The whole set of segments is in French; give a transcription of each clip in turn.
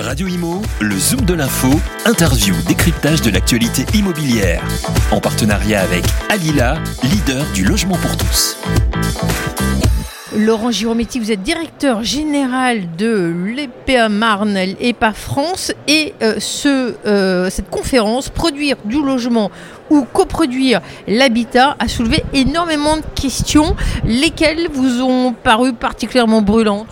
Radio Imo, le Zoom de l'info, interview, décryptage de l'actualité immobilière. En partenariat avec Alila, leader du logement pour tous. Laurent Girometti, vous êtes directeur général de l'EPA Marne EPA France et euh, euh, cette conférence, produire du logement ou coproduire l'habitat, a soulevé énormément de questions, lesquelles vous ont paru particulièrement brûlantes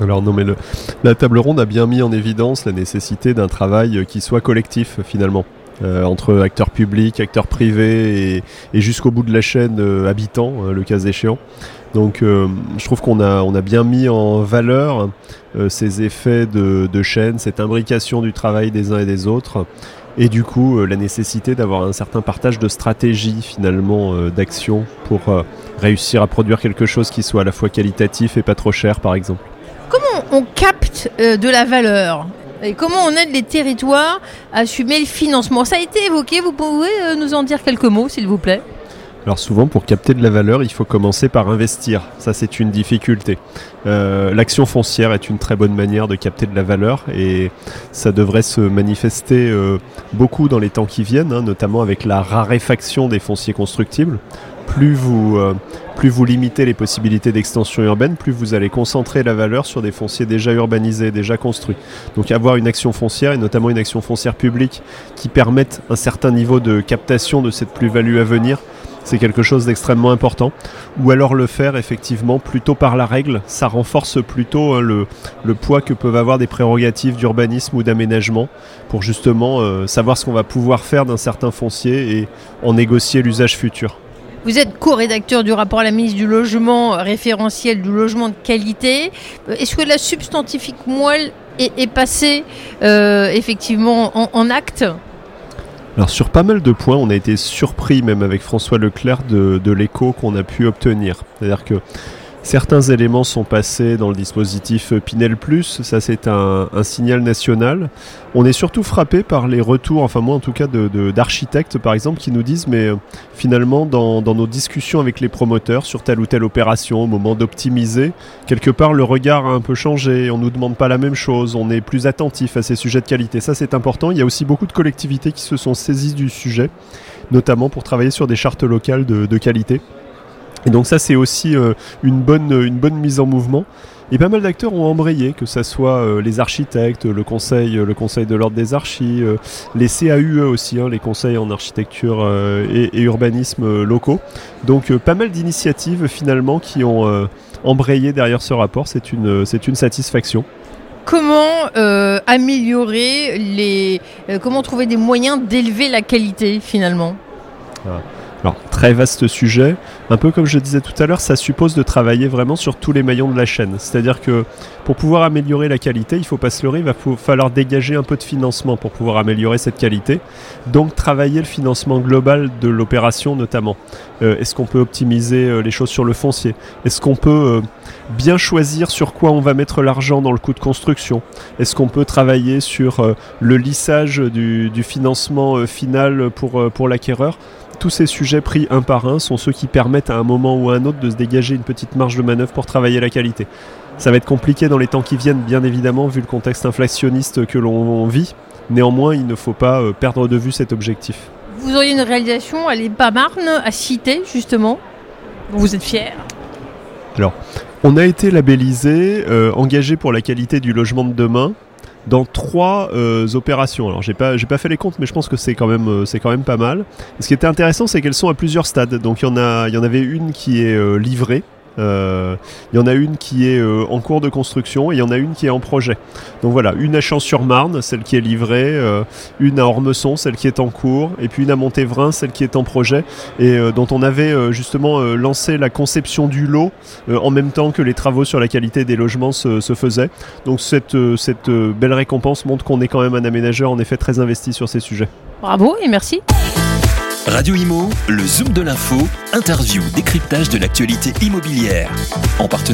alors non mais le, la table ronde a bien mis en évidence la nécessité d'un travail qui soit collectif finalement. Euh, entre acteurs publics, acteurs privés et, et jusqu'au bout de la chaîne euh, habitants, euh, le cas échéant. Donc euh, je trouve qu'on a, on a bien mis en valeur euh, ces effets de, de, chaîne, cette imbrication du travail des uns et des autres, et du coup euh, la nécessité d'avoir un certain partage de stratégie finalement d'action pour réussir à produire quelque chose qui soit à la fois qualitatif et pas trop cher par exemple. On capte de la valeur et comment on aide les territoires à assumer le financement? Ça a été évoqué, vous pouvez euh, nous en dire quelques mots s'il vous plaît? Alors souvent, pour capter de la valeur, il faut commencer par investir. Ça, c'est une difficulté. Euh, L'action foncière est une très bonne manière de capter de la valeur et ça devrait se manifester euh, beaucoup dans les temps qui viennent, hein, notamment avec la raréfaction des fonciers constructibles plus vous, euh, plus vous limitez les possibilités d'extension urbaine, plus vous allez concentrer la valeur sur des fonciers déjà urbanisés, déjà construits. Donc avoir une action foncière, et notamment une action foncière publique, qui permette un certain niveau de captation de cette plus-value à venir, c'est quelque chose d'extrêmement important. Ou alors le faire effectivement plutôt par la règle, ça renforce plutôt hein, le, poids que peuvent avoir des prérogatives d'urbanisme ou d'aménagement pour justement euh, savoir ce qu'on va pouvoir faire d'un certain foncier et en négocier l'usage futur. Vous êtes co-rédacteur du rapport à la ministre du Logement, référentiel du logement de qualité. Euh, est-ce que la substantifique moelle est, passée euh, effectivement en, en acte? Alors sur pas mal de points, on a été surpris même avec François Leclerc de, de l'écho qu'on a pu obtenir. C'est-à-dire que Certains éléments sont passés dans le dispositif Pinel Plus, ça c'est un, signal national. On est surtout frappé par les retours, enfin moi en tout cas d'architectes par exemple, qui nous disent mais euh, finalement dans, dans, nos discussions avec les promoteurs sur telle ou telle opération, au moment d'optimiser, quelque part le regard a un peu changé, on ne nous demande pas la même chose, on est plus attentif à ces sujets de qualité. Ça c'est important, il y a aussi beaucoup de collectivités qui se sont saisies du sujet, notamment pour travailler sur des chartes locales de, de qualité. Et donc ça c'est aussi euh, une, bonne, une bonne mise en mouvement. Et pas mal d'acteurs ont embrayé, que ce soit euh, les architectes, le conseil, le conseil de l'ordre des archis, euh, les CAUE aussi, hein, les conseils en architecture euh, et, et, urbanisme locaux. Donc pas mal d'initiatives finalement qui ont embrayé derrière ce rapport, c'est une, c'est une satisfaction. Comment améliorer les... comment trouver des moyens d'élever la qualité finalement? Ah. Alors, très vaste sujet. Un peu comme je disais tout à l'heure, ça suppose de travailler vraiment sur tous les maillons de la chaîne. C'est-à-dire que pour pouvoir améliorer la qualité, il faut pas se leurrer, il va falloir dégager un peu de financement pour pouvoir améliorer cette qualité. Donc, travailler le financement global de l'opération notamment. Euh, Est-ce qu'on peut optimiser euh, les choses sur le foncier? Est-ce qu'on peut euh, bien choisir sur quoi on va mettre l'argent dans le coût de construction? Est-ce qu'on peut travailler sur le lissage du, financement final pour l'acquéreur? Tous ces sujets pris un par un sont ceux qui permettent à un moment ou à un autre de se dégager une petite marge de manœuvre pour travailler la qualité. Ça va être compliqué dans les temps qui viennent, bien évidemment, vu le contexte inflationniste que l'on vit. Néanmoins, il ne faut pas euh, perdre de vue cet objectif. Vous auriez une réalisation à l'EPA Marne à citer, justement Vous êtes fier? Alors, on a été labellisé, euh, engagé pour la qualité du logement de demain, dans trois euh, opérations. Alors j'ai pas pas fait les comptes, mais je pense que c'est quand même euh, c'est quand même pas mal. Ce qui était intéressant, c'est qu'elles sont à plusieurs stades. Donc il y en a il y en avait une qui est euh, livrée. Il y en a une qui est en cours de construction et il y en a une qui est en projet. Donc voilà, une à Champs-sur-Marne, celle qui est livrée, une à Ormesson, celle qui est en cours, et puis une à Montévrain, celle qui est en projet, et dont on avait justement lancé la conception du lot en même temps que les travaux sur la qualité des logements se, se faisaient. Donc cette, cette belle récompense montre qu'on est quand même un aménageur en effet très investi sur ces sujets. Bravo et merci. Radio Imo, le Zoom de l'info, interview, décryptage de l'actualité immobilière. En partenariat